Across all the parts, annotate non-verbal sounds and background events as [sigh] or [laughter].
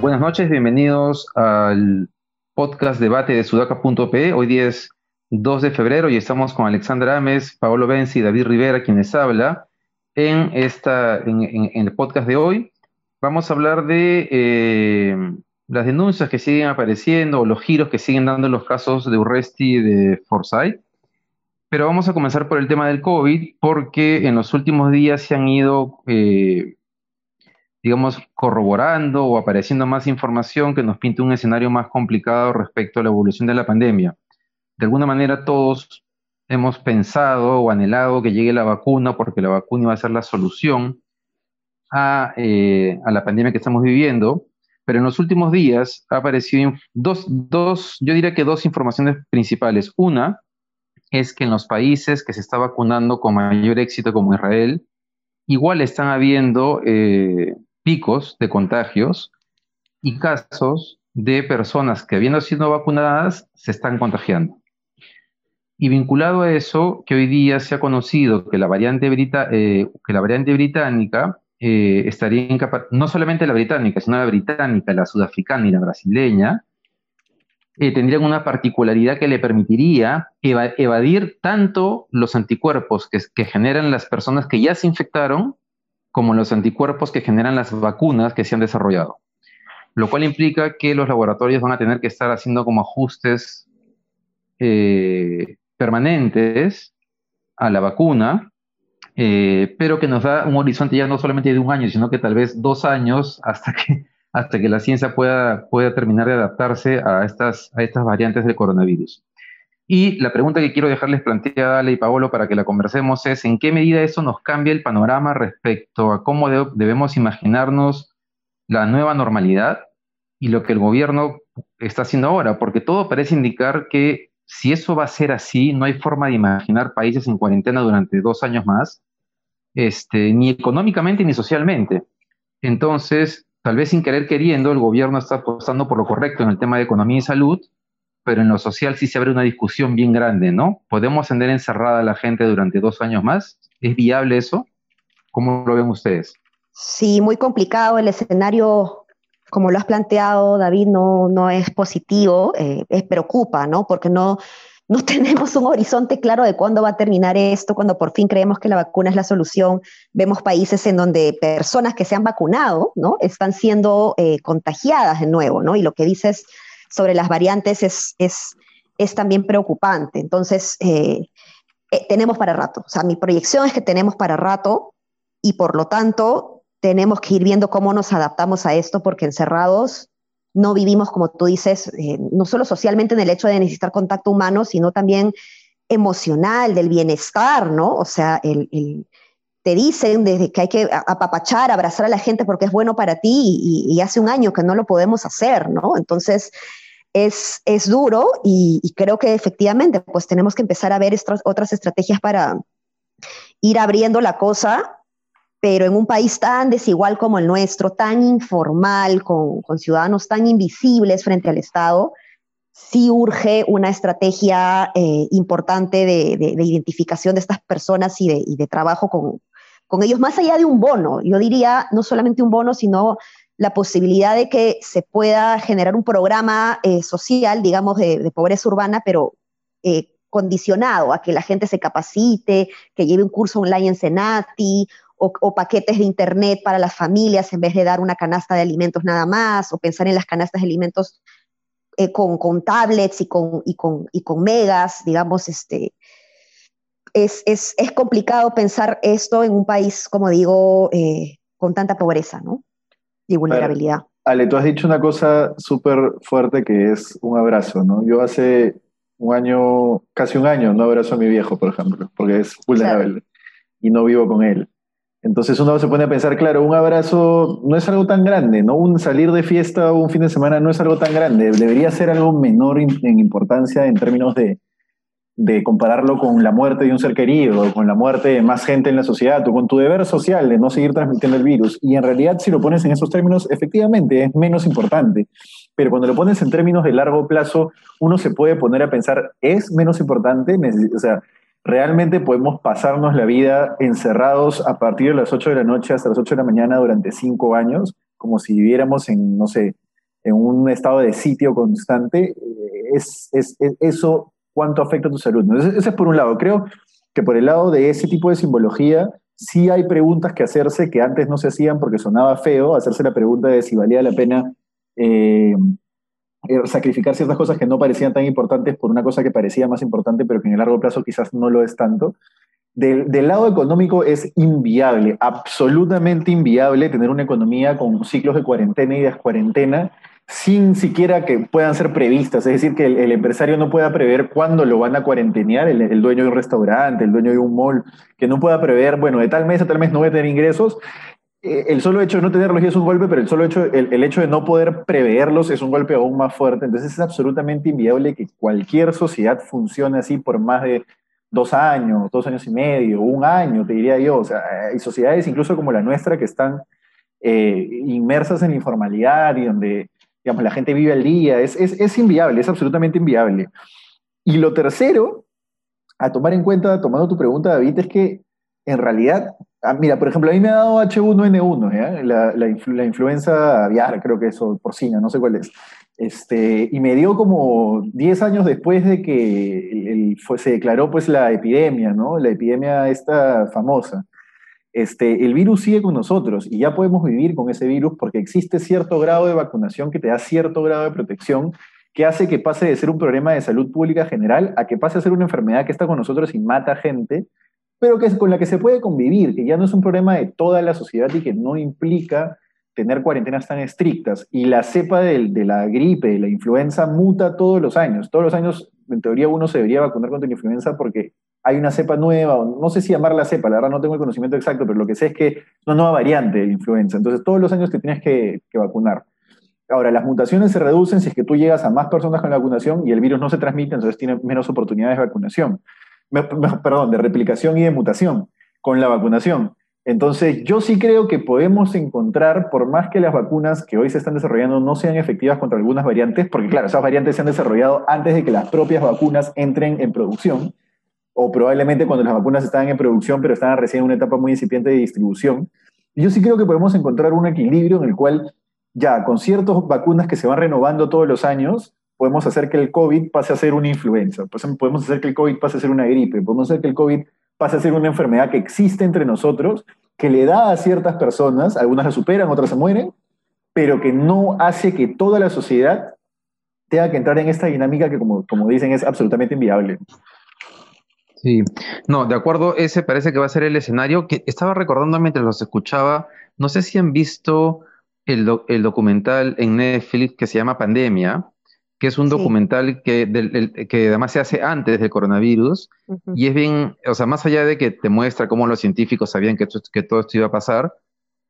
Buenas noches, bienvenidos al podcast debate de sudaca.pe. Hoy día es 2 de febrero y estamos con Alexandra Ames, Paolo Benzi y David Rivera, quienes habla en, esta, en, el podcast de hoy. Vamos a hablar de eh, las denuncias que siguen apareciendo o los giros que siguen dando los casos de Urresti y de Forsyth. Pero vamos a comenzar por el tema del COVID, porque en los últimos días se han ido, eh, digamos, corroborando o apareciendo más información que nos pinta un escenario más complicado respecto a la evolución de la pandemia. De alguna manera todos hemos pensado o anhelado que llegue la vacuna porque la vacuna va a ser la solución a, eh, a la pandemia que estamos viviendo pero en los últimos días ha aparecido dos, dos, yo diría que dos informaciones principales. Una es que en los países que se está vacunando con mayor éxito como Israel, igual están habiendo eh, picos de contagios y casos de personas que habiendo sido vacunadas se están contagiando. Y vinculado a eso, que hoy día se ha conocido que la variante, eh, que la variante británica eh, estaría incapaz, no solamente la británica, sino la británica, la sudafricana y la brasileña, eh, tendrían una particularidad que le permitiría evadir tanto los anticuerpos que, generan las personas que ya se infectaron, como los anticuerpos que generan las vacunas que se han desarrollado. Lo cual implica que los laboratorios van a tener que estar haciendo como ajustes eh, permanentes a la vacuna eh, pero que nos da un horizonte ya no solamente de un año, sino que tal vez dos años hasta que, [laughs] hasta que la ciencia pueda, pueda terminar de adaptarse a estas, a estas variantes del coronavirus. Y la pregunta que quiero dejarles planteada a Ale y Paolo para que la conversemos es en qué medida eso nos cambia el panorama respecto a cómo debemos imaginarnos la nueva normalidad y lo que el gobierno está haciendo ahora, porque todo parece indicar que si eso va a ser así, no hay forma de imaginar países en cuarentena durante dos años más, este, ni económicamente ni socialmente. Entonces, tal vez sin querer queriendo, el gobierno está apostando por lo correcto en el tema de economía y salud, pero en lo social sí se abre una discusión bien grande, ¿no? ¿Podemos tener encerrada a la gente durante dos años más? ¿Es viable eso? ¿Cómo lo ven ustedes? Sí, muy complicado el escenario como lo has planteado, David, no, no es positivo, eh, es preocupa, ¿no? Porque no, no [laughs] tenemos un horizonte claro de cuándo va a terminar esto, cuando por fin creemos que la vacuna es la solución. Vemos países en donde personas que se han vacunado, ¿no? Están siendo eh, contagiadas de nuevo, ¿no? Y lo que dices sobre las variantes es, es, es también preocupante. Entonces, eh, tenemos para rato. O sea, mi proyección es que tenemos para rato y por lo tanto tenemos que ir viendo cómo nos adaptamos a esto, porque encerrados no vivimos, como tú dices, eh, no solo socialmente en el hecho de necesitar contacto humano, sino también emocional, del bienestar, ¿no? O sea, el, te dicen desde que hay que apapachar, abrazar a la gente porque es bueno para ti y, hace un año que no lo podemos hacer, ¿no? Entonces, es, es duro y, y, creo que efectivamente, pues tenemos que empezar a ver estas otras estrategias para ir abriendo la cosa pero en un país tan desigual como el nuestro, tan informal, con, ciudadanos tan invisibles frente al Estado, sí urge una estrategia eh, importante de, identificación de estas personas y de, trabajo con, ellos, más allá de un bono. Yo diría no solamente un bono, sino la posibilidad de que se pueda generar un programa eh, social, digamos, de, pobreza urbana, pero eh, condicionado a que la gente se capacite, que lleve un curso online en Senati o, paquetes de internet para las familias en vez de dar una canasta de alimentos nada más, o pensar en las canastas de alimentos eh, con, con, tablets y con, y con, y con megas, digamos, este, es, es, es, complicado pensar esto en un país, como digo, eh, con tanta pobreza ¿no? y vulnerabilidad. Ale, tú has dicho una cosa súper fuerte que es un abrazo, ¿no? Yo hace un año, casi un año, no abrazo a mi viejo, por ejemplo, porque es vulnerable y no vivo con él. Entonces uno se pone a pensar, claro, un abrazo no es algo tan grande, ¿no? Un salir de fiesta o un fin de semana no es algo tan grande, debería ser algo menor en importancia en términos de, de compararlo con la muerte de un ser querido, con la muerte de más gente en la sociedad, o con tu deber social de no seguir transmitiendo el virus. Y en realidad, si lo pones en esos términos, efectivamente es menos importante. pero cuando lo pones en términos de largo plazo, uno se puede poner a pensar, ¿es menos importante? O sea, realmente podemos pasarnos la vida encerrados a partir de las 8 de la noche hasta las 8 de la mañana durante 5 años, como si viviéramos en, no sé, en un estado de sitio constante. Es, es, eso cuánto afecta a tu salud. ¿no? Es por un lado. Creo que por el lado de ese tipo de simbología, sí hay preguntas que hacerse que antes no se hacían porque sonaba feo, hacerse la pregunta de si valía la pena eh, eh, sacrificar ciertas cosas que no parecían tan importantes por una cosa que parecía más importante, pero que en el largo plazo quizás no lo es tanto. Del, del, lado económico es inviable, absolutamente inviable tener una economía con ciclos de cuarentena y descuarentena sin siquiera que puedan ser previstas. Es decir, que el, empresario no pueda prever cuándo lo van a cuarentenear, el, el, dueño de un restaurante, el dueño de un mall, que no pueda prever, bueno, de tal mes a tal mes no voy a tener ingresos eh, el solo hecho de no tenerlos ya es un golpe, pero el solo hecho, el, hecho de no poder preverlos es un golpe aún más fuerte. Entonces es absolutamente inviable que cualquier sociedad funcione así por más de dos años, dos años y medio, un año, te diría yo. O sea, hay sociedades incluso como la nuestra que están eh, inmersas en la informalidad y donde, digamos, la gente vive al día. Es, es, es inviable, es absolutamente inviable. Y lo tercero, a tomar en cuenta, tomando tu pregunta, David, es que en realidad Ah, mira, por ejemplo, a mí me ha dado H1N1, La, influenza aviar, creo que eso, porcina, no sé cuál es. Este, y me dio como 10 años después de que se declaró pues la epidemia, ¿no? La epidemia esta famosa. Este, el virus sigue con nosotros y ya podemos vivir con ese virus porque existe cierto grado de vacunación que te da cierto grado de protección que hace que pase de ser un problema de salud pública general a que pase a ser una enfermedad que está con nosotros y mata gente pero que con la que se puede convivir, que ya no es un problema de toda la sociedad y que no implica tener cuarentenas tan estrictas. Y la cepa de, la gripe, de la influenza, muta todos los años. Todos los años, en teoría, uno se debería vacunar contra la influenza porque hay una cepa nueva, no sé si llamarla cepa, la verdad no tengo el conocimiento exacto, pero lo que sé es que es una nueva variante de influenza. Entonces, todos los años te tienes que, que vacunar. Ahora, las mutaciones se reducen si es que tú llegas a más personas con la vacunación y el virus no se transmite, entonces tienes menos oportunidades de vacunación perdón, de replicación y de mutación con la vacunación. Entonces, yo sí creo que podemos encontrar, por más que las vacunas que hoy se están desarrollando no sean efectivas contra algunas variantes, porque claro, esas variantes se han desarrollado antes de que las propias vacunas entren en producción, o probablemente cuando las vacunas estaban en producción, pero estaban recién en una etapa muy incipiente de distribución. Yo sí creo que podemos encontrar un equilibrio en el cual ya con ciertas vacunas que se van renovando todos los años, podemos hacer que el COVID pase a ser una influenza, pues, podemos hacer que el COVID pase a ser una gripe, podemos hacer que el COVID pase a ser una enfermedad que existe entre nosotros, que le da a ciertas personas, algunas la superan, otras se mueren, pero que no hace que toda la sociedad tenga que entrar en esta dinámica que, como, dicen, es absolutamente inviable. Sí, no, de acuerdo, ese parece que va a ser el escenario que estaba recordando mientras los escuchaba. No sé si han visto el, el documental en Netflix que se llama Pandemia, que es un documental que, que además se hace antes del coronavirus y es bien, o sea, más allá de que te muestra cómo los científicos sabían que, que todo esto iba a pasar,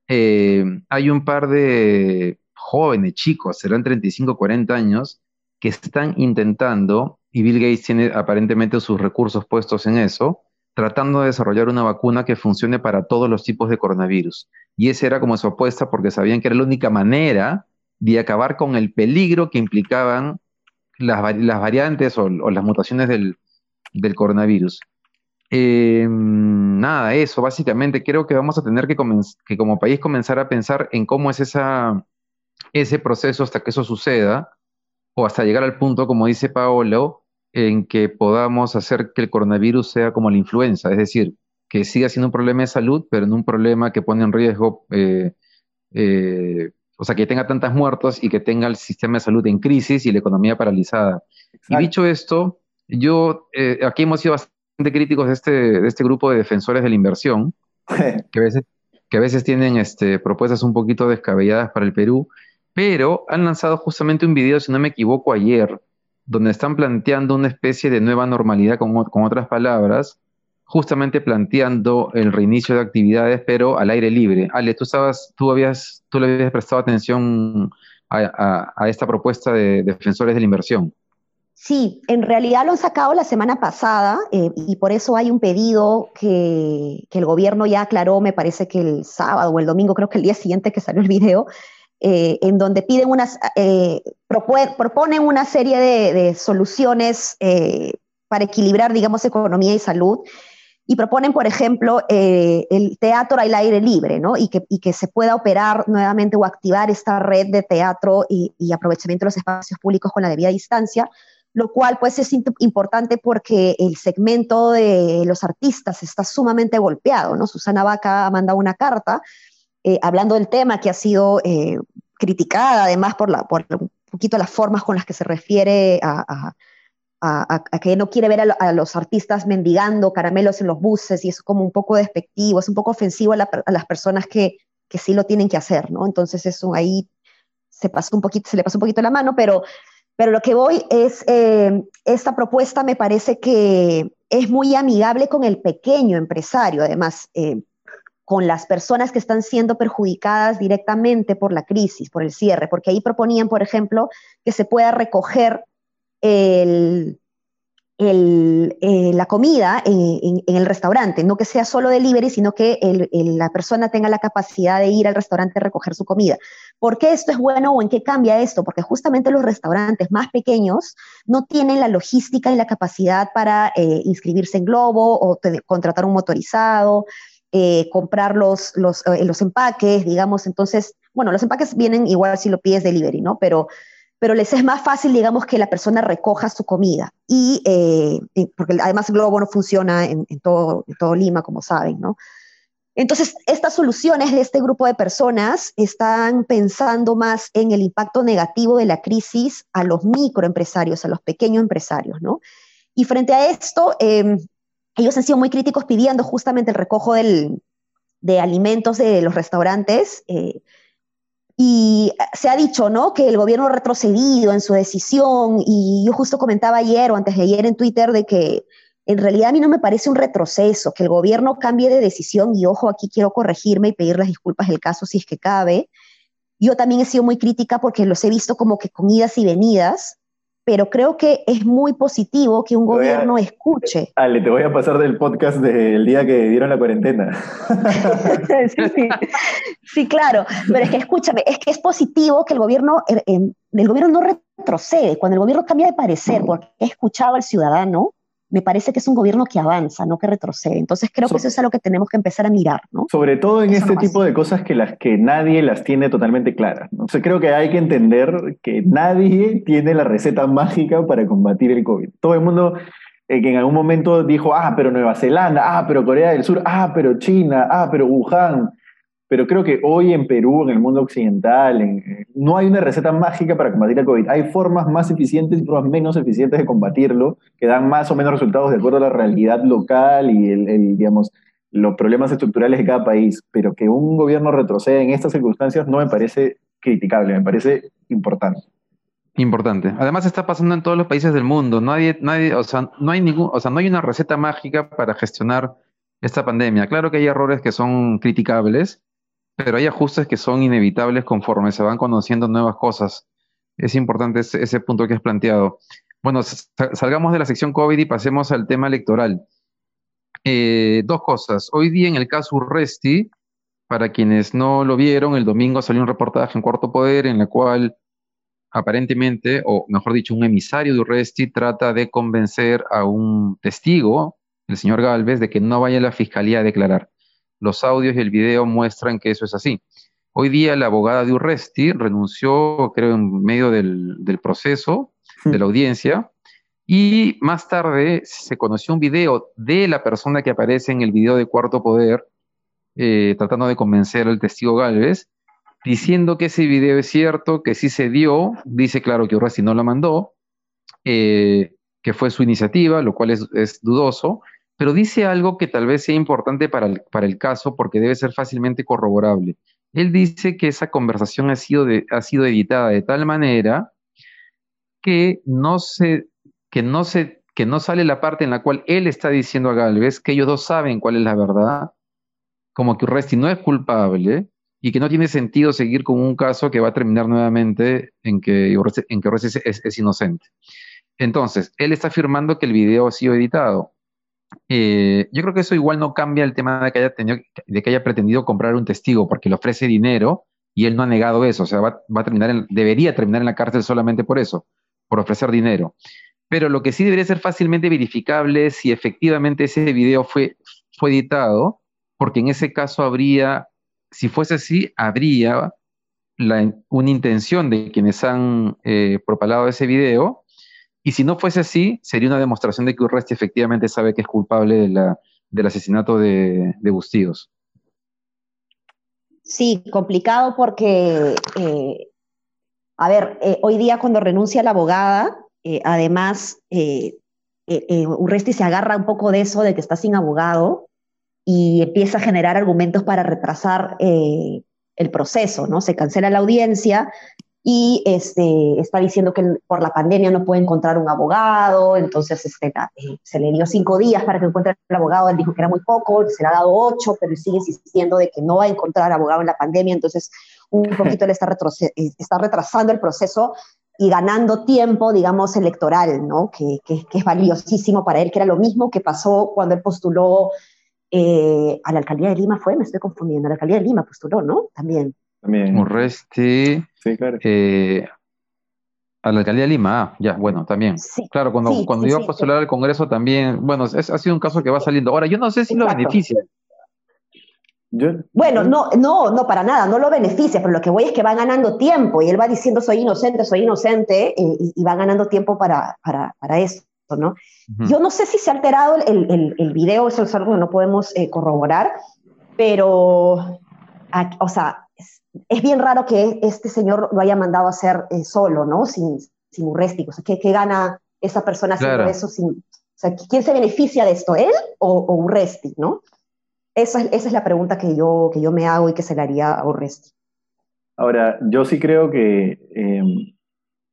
eh, hay un par de jóvenes, chicos, serán 35, 40 años, que están intentando, y Bill Gates tiene aparentemente sus recursos puestos en eso, tratando de desarrollar una vacuna que funcione para todos los tipos de coronavirus. Y esa era como su apuesta porque sabían que era la única manera de acabar con el peligro que implicaban las, variantes o, las mutaciones del, coronavirus. Eh, nada, eso, básicamente creo que vamos a tener que, que, como país comenzar a pensar en cómo es esa, ese proceso hasta que eso suceda, o hasta llegar al punto, como dice Paolo, en que podamos hacer que el coronavirus sea como la influenza, es decir, que siga siendo un problema de salud, pero no un problema que pone en riesgo eh, eh, o sea, que tenga tantas muertos y que tenga el sistema de salud en crisis y la economía paralizada. Y dicho esto, yo, eh, aquí hemos sido bastante críticos de este, de este grupo de defensores de la inversión, [laughs] que a veces, que a veces tienen este, propuestas un poquito descabelladas para el Perú, pero han lanzado justamente un video, si no me equivoco, ayer, donde están planteando una especie de nueva normalidad, con, con otras palabras, justamente planteando el reinicio de actividades, pero al aire libre. Ale, tú estabas, tú habías, tú le habías prestado atención a, esta propuesta de defensores de la inversión. Sí, en realidad lo han sacado la semana pasada eh, y por eso hay un pedido que, el gobierno ya aclaró, me parece que el sábado o el domingo, creo que el día siguiente que salió el video, eh, en donde piden unas, eh, proponen una serie de, soluciones eh, para equilibrar, digamos, economía y salud. Y proponen, por ejemplo, el teatro al aire libre, ¿no? Y que, y que, se pueda operar nuevamente o activar esta red de teatro y, y aprovechamiento de los espacios públicos con la debida distancia, lo cual pues es importante porque el segmento de los artistas está sumamente golpeado, ¿no? Susana Vaca ha mandado una carta eh, hablando del tema que ha sido eh, criticada además por, la, por un poquito las formas con las que se refiere a, que no quiere ver a, los artistas mendigando caramelos en los buses y es como un poco despectivo, es un poco ofensivo a, las personas que, que, sí lo tienen que hacer, ¿no? Entonces eso ahí se, pasó un poquito, se le pasó un poquito la mano, pero pero lo que voy es, eh, esta propuesta me parece que es muy amigable con el pequeño empresario, además, eh, con las personas que están siendo perjudicadas directamente por la crisis, por el cierre, porque ahí proponían, por ejemplo, que se pueda recoger eh, la comida en, el restaurante, no que sea solo delivery, sino que la persona tenga la capacidad de ir al restaurante a recoger su comida. ¿Por qué esto es bueno o en qué cambia esto? Porque justamente los restaurantes más pequeños no tienen la logística y la capacidad para eh, inscribirse en Globo o contratar un motorizado, eh, comprar los, los, los empaques, digamos. Entonces, bueno, los empaques vienen igual si lo pides delivery, ¿no? Pero pero les es más fácil, digamos, que la persona recoja su comida. Y, eh, porque además Globo no funciona en, todo, todo Lima, como saben, ¿no? Entonces, estas soluciones de este grupo de personas están pensando más en el impacto negativo de la crisis a los microempresarios, a los pequeños empresarios, ¿no? Y frente a esto, em, ellos han sido muy críticos pidiendo justamente el recojo del, de alimentos de los restaurantes. Eh, y se ha dicho, ¿no? Que el gobierno ha retrocedido en su decisión y yo justo comentaba ayer o antes de ayer en Twitter de que en realidad a mí no me parece un retroceso, que el gobierno cambie de decisión y ojo, aquí quiero corregirme y pedir las disculpas del caso si es que cabe. Yo también he sido muy crítica porque los he visto como que con idas y venidas, pero creo que es muy positivo que un gobierno escuche. Ale, te voy a pasar del podcast del día que dieron la cuarentena. [laughs] sí, claro, pero es que escúchame, es que es positivo que el gobierno, el, el gobierno no retrocede, cuando el gobierno cambia de parecer, porque he escuchado al ciudadano, me parece que es un gobierno que avanza, no que retrocede. Entonces creo que eso es algo que tenemos que empezar a mirar, ¿no? Sobre todo en este tipo de cosas que las que nadie las tiene totalmente claras. ¿no? O creo que hay que entender que nadie tiene la receta mágica para combatir el COVID. Todo el mundo eh, que en algún momento dijo, ah, pero Nueva Zelanda, ah, pero Corea del Sur, ah, pero China, ah, pero Wuhan pero creo que hoy en Perú, en el mundo occidental, eh, no hay una receta mágica para combatir el COVID. Hay formas más eficientes y formas menos eficientes de combatirlo, que dan más o menos resultados de acuerdo a la realidad local y el, digamos, los problemas estructurales de cada país. Pero que un gobierno retroceda en estas circunstancias no me parece criticable, me parece importante. Importante. Además está pasando en todos los países del mundo. Nadie, nadie, o sea, no hay ningún, o sea, no hay una receta mágica para gestionar esta pandemia. Claro que hay errores que son criticables, pero hay ajustes que son inevitables conforme se van conociendo nuevas cosas. Es importante ese, punto que has planteado. Bueno, salgamos de la sección COVID y pasemos al tema electoral. Eh, dos cosas. Hoy día en el caso Urresti, para quienes no lo vieron, el domingo salió un reportaje en Cuarto Poder en el cual aparentemente, o mejor dicho, un emisario de Urresti trata de convencer a un testigo, el señor Galvez, de que no vaya a la fiscalía a declarar. Los audios y el video muestran que eso es así. Hoy día la abogada de Urresti renunció, creo, en medio del, proceso, de la audiencia, y más tarde se conoció un video de la persona que aparece en el video de Cuarto Poder, eh, tratando de convencer al testigo Galvez, diciendo que ese video es cierto, que sí se dio, dice claro que Urresti no la mandó, eh, que fue su iniciativa, lo cual es, es dudoso, pero dice algo que tal vez sea importante para el, para el caso porque debe ser fácilmente corroborable. Él dice que esa conversación ha sido, ha sido editada de tal manera que no, se, que, no se, que no sale la parte en la cual él está diciendo a Galvez que ellos dos saben cuál es la verdad, como que Urresti no es culpable y que no tiene sentido seguir con un caso que va a terminar nuevamente en que Urresti, en que es, es inocente. Entonces, él está afirmando que el video ha sido editado. Eh, yo creo que eso igual no cambia el tema de que, haya tenido, de que haya pretendido comprar un testigo porque le ofrece dinero y él no ha negado eso, o sea, va, a terminar debería terminar en la cárcel solamente por eso, por ofrecer dinero. Pero lo que sí debería ser fácilmente verificable es si efectivamente ese video fue, fue editado, porque en ese caso habría, si fuese así, habría una intención de quienes han eh, propalado ese video, y si no fuese así, sería una demostración de que Urresti efectivamente sabe que es culpable del asesinato de, de Bustíos. Sí, complicado porque, eh, a ver, eh, hoy día cuando renuncia la abogada, eh, además, Urresti se agarra un poco de eso, de que está sin abogado, y empieza a generar argumentos para retrasar el proceso, ¿no? Se cancela la audiencia y este, está diciendo que por la pandemia no puede encontrar un abogado, entonces este, eh, se le dio cinco días para que encuentre el abogado, él dijo que era muy poco, se le ha dado ocho, pero sigue insistiendo de que no va a encontrar abogado en la pandemia, entonces un poquito le está, eh, está retrasando el proceso y ganando tiempo, digamos, electoral, ¿no? Que, que, es valiosísimo para él, que era lo mismo que pasó cuando él postuló eh, a la alcaldía de Lima, fue, me estoy confundiendo, a la alcaldía de Lima postuló, ¿no? También. También. Urresti. Sí, claro. Eh, a la alcaldía de Lima, ah, ya, bueno, también. claro, cuando, cuando iba a postular al Congreso también, bueno, es, ha sido un caso que va saliendo. Ahora, yo no sé si lo beneficia. bueno, no, no, no, para nada, no lo beneficia, pero lo que voy es que va ganando tiempo y él va diciendo soy inocente, soy inocente y, va ganando tiempo para, para, para eso, ¿no? Yo no sé si se ha alterado el, el, el, video, eso es algo que no podemos eh, corroborar, pero, o sea, es bien raro que este señor lo haya mandado a hacer eh, solo, ¿no? Sin, sin Urresti. O sea, ¿qué, gana esa persona haciendo eso sin... O sea, ¿quién se beneficia de esto? ¿Él o, Urresti, no? Esa, esa, es la pregunta que yo, que yo me hago y que se le haría a Urresti. Ahora, yo sí creo que em,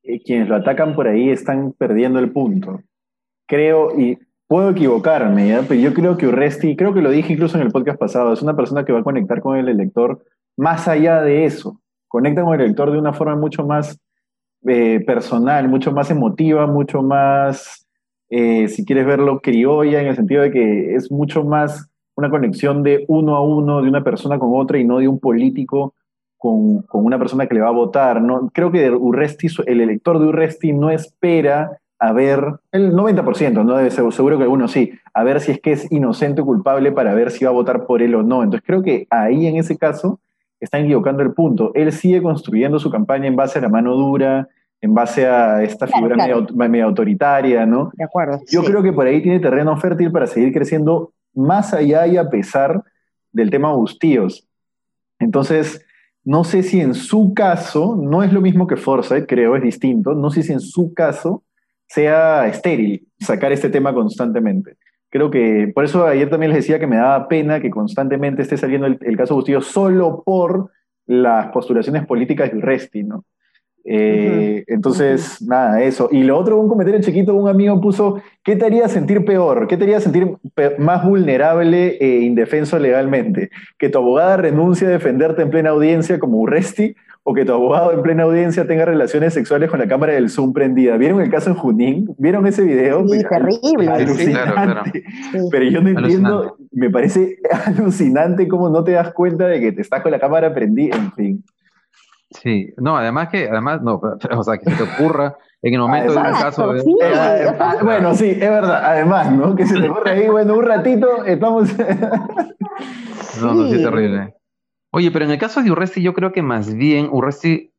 eh, quienes lo atacan por ahí están perdiendo el punto. Creo, y puedo equivocarme, pero yo creo que Urresti, creo que lo dije incluso en el podcast pasado, es una persona que va a conectar con el elector más allá de eso. Conecta con el lector de una forma mucho más eh, personal, mucho más emotiva, mucho más, eh, si quieres verlo, criolla, en el sentido de que es mucho más una conexión de uno a uno, de una persona con otra y no de un político con, una persona que le va a votar. ¿no? Creo que Urresti, el elector de Urresti no espera a ver, el 90%, no debe ser, seguro que algunos sí, a ver si es que es inocente o culpable para ver si va a votar por él o no. Entonces creo que ahí en ese caso están equivocando el punto. Él sigue construyendo su campaña en base a la mano dura, en base a esta figura Medio, autoritaria, ¿no? De acuerdo. Yo creo que por ahí tiene terreno fértil para seguir creciendo más allá y a pesar del tema Bustíos. Entonces, no sé si en su caso, no es lo mismo que Forsyth, creo, es distinto, no sé si en su caso sea estéril sacar este tema constantemente. Creo que, por eso ayer también les decía que me daba pena que constantemente esté saliendo el, caso Bustillo solo por las postulaciones políticas de Urresti, ¿no? Eh, entonces, nada, eso. Y lo otro, un comentario chiquito, un amigo puso, ¿qué te haría sentir peor? ¿Qué te haría sentir más vulnerable e indefenso legalmente? ¿Que tu abogada renuncie a defenderte en plena audiencia como Urresti o que tu abogado en plena audiencia tenga relaciones sexuales con la cámara del Zoom prendida. ¿Vieron el caso en Junín? ¿Vieron ese video? Sí, terrible. Alucinante. Pero yo no entiendo, me parece alucinante cómo no te das cuenta de que te estás con la cámara prendida, en fin. Sí, no, además que, además, no, [laughs] o sea, que se te ocurra en el momento de un caso. De... Eh, bueno, sí, es verdad, además, ¿no? Que se te ocurra ahí, bueno, un ratito, estamos. no, no, sí, es terrible. Oye, pero en el caso de Urresti, yo creo que más bien Urresti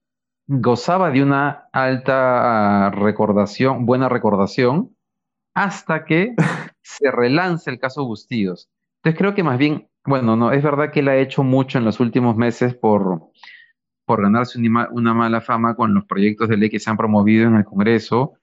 gozaba de una alta recordación, buena recordación, hasta que [laughs] se relance el caso Bustillos. Entonces creo que más bien, bueno, no, es verdad que él ha hecho mucho en los últimos meses por, por ganarse una, mala fama con los proyectos de ley que se han promovido en el Congreso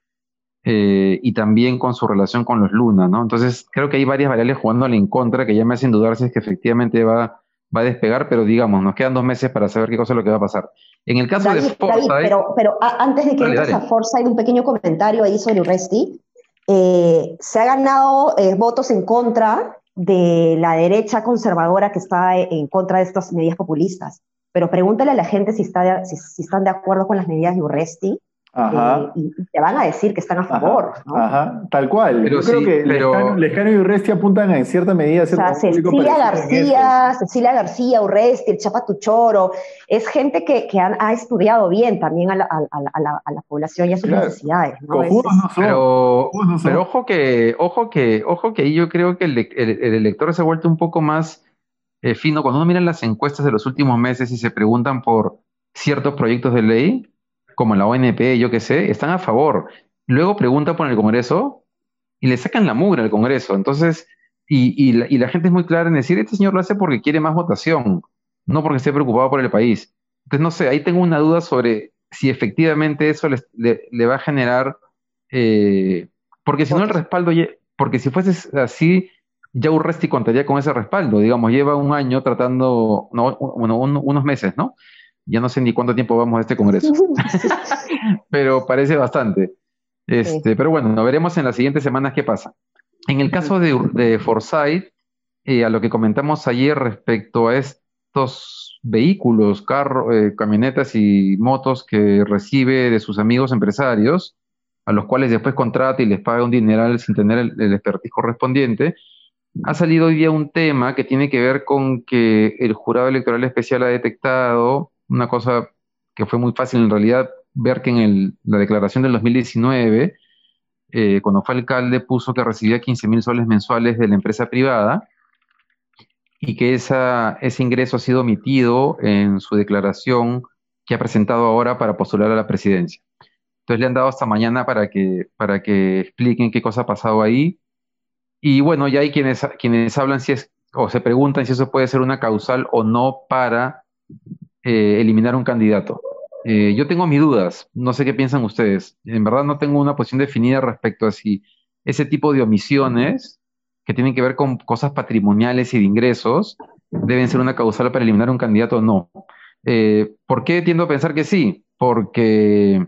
eh, y también con su relación con los Luna, ¿no? Entonces creo que hay varias variables jugándole en contra que ya me hacen dudar si es que efectivamente va va a despegar, pero digamos, nos quedan dos meses para saber qué cosa es lo que va a pasar. En el caso de Forsyth... pero, pero antes de que entres a Forsyth, un pequeño comentario ahí sobre Urresti. Eh, se ha ganado eh, votos en contra de la derecha conservadora que está en contra de estas medidas populistas. Pero pregúntale a la gente si, está si, están de acuerdo con las medidas de Urresti eh, y, te van a decir que están a favor. Ajá, tal cual. Pero Yo creo que pero... Lescano, y Urresti apuntan en cierta medida a ser Cecilia García, Cecilia García, Urresti, el Chapa Tuchoro, es gente que, que ha estudiado bien también a la, a, la, a la, población y a sus necesidades. ¿no? pero, pero ojo que, ojo que, ojo que yo creo que el, el, elector se ha vuelto un poco más eh, fino. Cuando uno mira las encuestas de los últimos meses y se preguntan por ciertos proyectos de ley, como la ONP, yo qué sé, están a favor. Luego pregunta por el Congreso y le sacan la mugre al Congreso. Entonces, y, la, gente es muy clara en decir, este señor lo hace porque quiere más votación, no porque esté preocupado por el país. Entonces, no sé, ahí tengo una duda sobre si efectivamente eso le, va a generar, eh, porque si no el respaldo, porque si fuese así, ya Urresti contaría con ese respaldo, digamos, lleva un año tratando, no, bueno, unos meses, ¿no? Ya no sé ni cuánto tiempo vamos a este congreso, [laughs] pero parece bastante. Este, Pero bueno, veremos en las siguientes semanas qué pasa. En el caso de, de Forsyth, eh, a lo que comentamos ayer respecto a estos vehículos, carros, eh, camionetas y motos que recibe de sus amigos empresarios, a los cuales después contrata y les paga un dineral sin tener el, el expertise correspondiente, ha salido hoy día un tema que tiene que ver con que el jurado electoral especial ha detectado una cosa que fue muy fácil en realidad ver que en la declaración del 2019, eh, cuando fue alcalde, puso que recibía 15 mil soles mensuales de la empresa privada y que esa, ese ingreso ha sido omitido en su declaración que ha presentado ahora para postular a la presidencia. Entonces le han dado hasta mañana para que, para que expliquen qué cosa ha pasado ahí. Y bueno, ya hay quienes, quienes hablan si es, o se preguntan si eso puede ser una causal o no para eh, eliminar un candidato. Eh, yo tengo mis dudas, no sé qué piensan ustedes. En verdad no tengo una posición definida respecto a si ese tipo de omisiones que tienen que ver con cosas patrimoniales y de ingresos deben ser una causal para eliminar un candidato o no. Eh, ¿Por qué tiendo a pensar que sí? Porque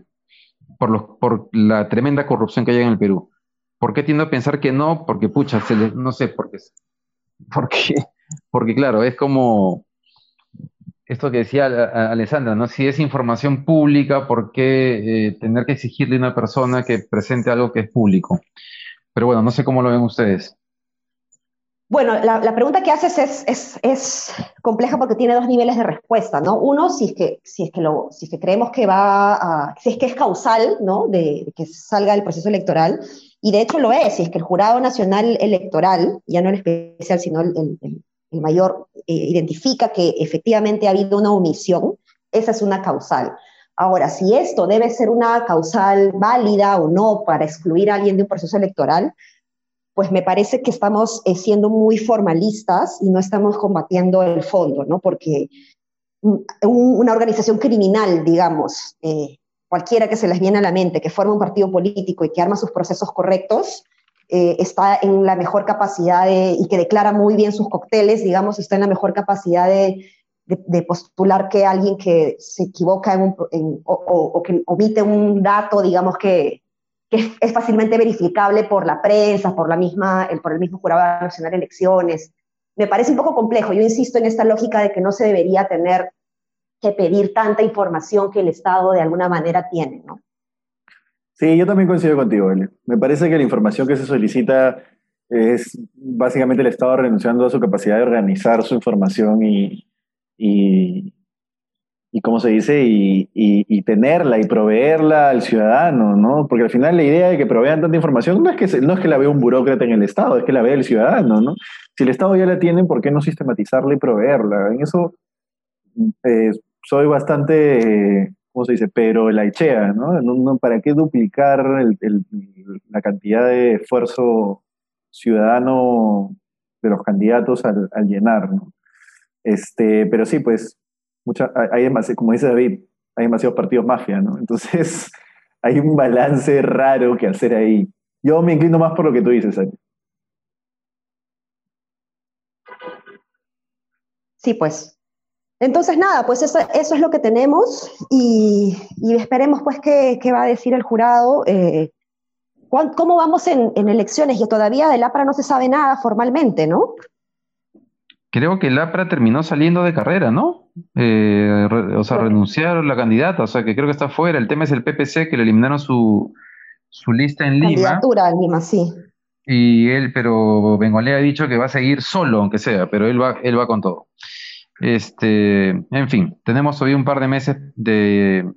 por, los, por la tremenda corrupción que hay en el Perú. ¿Por qué tiendo a pensar que no? Porque, pucha, se no sé, porque, porque, [laughs] porque claro, es como, esto que decía Alessandra, ¿no? Si es información pública, ¿por qué eh, tener que exigirle a una persona que presente algo que es público? Pero bueno, no sé cómo lo ven ustedes. Bueno, la, pregunta que haces es, compleja porque tiene dos niveles de respuesta, ¿no? Uno, si es que, si es que, lo, si es que creemos que va a, si es que es causal, ¿no? De, que salga el proceso electoral, y de hecho lo es, si es que el Jurado Nacional Electoral, ya no el especial, sino el mayor eh, identifica que efectivamente ha habido una omisión, esa es una causal. Ahora, si esto debe ser una causal válida o no para excluir a alguien de un proceso electoral, pues me parece que estamos eh, siendo muy formalistas y no estamos combatiendo el fondo, ¿no? Porque una organización criminal, digamos, eh, cualquiera que se les viene a la mente, que forma un partido político y que arma sus procesos correctos, eh, está en la mejor capacidad y que declara muy bien sus cócteles, digamos, está en la mejor capacidad de, postular que alguien que se equivoca o, que omite un dato, digamos, que, que, es fácilmente verificable por la prensa, por, la misma, el, por el mismo Jurado Nacional de Elecciones. Me parece un poco complejo. Yo insisto en esta lógica de que no se debería tener que pedir tanta información que el Estado de alguna manera tiene, ¿no? Sí, yo también coincido contigo, Eli. Me parece que la información que se solicita es básicamente el Estado renunciando a su capacidad de organizar su información y, y, ¿cómo se dice? Y, y, tenerla y proveerla al ciudadano, ¿no? Porque al final la idea de que provean tanta información no es que, no es que la vea un burócrata en el Estado, es que la vea el ciudadano, ¿no? Si el Estado ya la tiene, ¿por qué no sistematizarla y proveerla? En eso eh, soy bastante... ¿cómo se dice? Pero la echea, ¿no? ¿Para qué duplicar la cantidad de esfuerzo ciudadano de los candidatos al, llenar, ¿no? Este, pero sí, pues, hay como dice David, hay demasiados partidos mafia, ¿no? Entonces, [laughs] hay un balance raro que hacer ahí. Yo me inclino más por lo que tú dices, Ari. Sí, pues, entonces, nada, pues eso, es lo que tenemos y, esperemos pues qué, va a decir el jurado. Eh, ¿Cómo vamos en, elecciones? Y todavía del APRA no se sabe nada formalmente, ¿no? Creo que el APRA terminó saliendo de carrera, ¿no? eh, o sea, renunciaron la candidata, o sea, que creo que está fuera. El tema es el PPC, que le eliminaron su, su lista en Lima. Candidatura en Lima, sí. Y él, pero Bengolea ha dicho que va a seguir solo, aunque sea, pero él va, él va con todo. Este, en fin, tenemos hoy un par de meses de,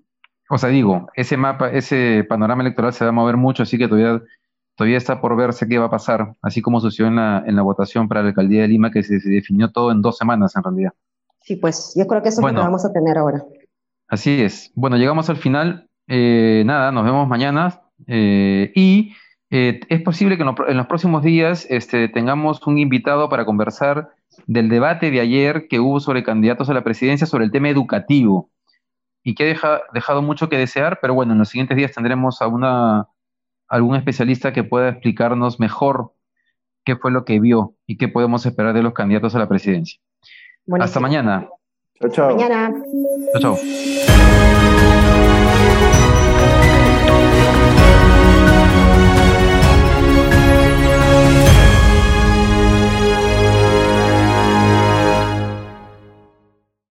o sea, digo, ese mapa, ese panorama electoral se va a mover mucho, así que todavía, todavía está por verse qué va a pasar, así como sucedió en la, en la votación para la alcaldía de Lima, que se, definió todo en dos semanas en realidad. Sí, pues yo creo que eso es lo que vamos a tener ahora. Así es. Bueno, llegamos al final. Eh, nada, nos vemos mañana. Eh, y eh, es posible que en, los próximos días este, tengamos un invitado para conversar del debate de ayer que hubo sobre candidatos a la presidencia sobre el tema educativo y que ha dejado mucho que desear, pero bueno, en los siguientes días tendremos a una, algún especialista que pueda explicarnos mejor qué fue lo que vio y qué podemos esperar de los candidatos a la presidencia. Hasta mañana. Chao, chao. Mañana. Chao, chao.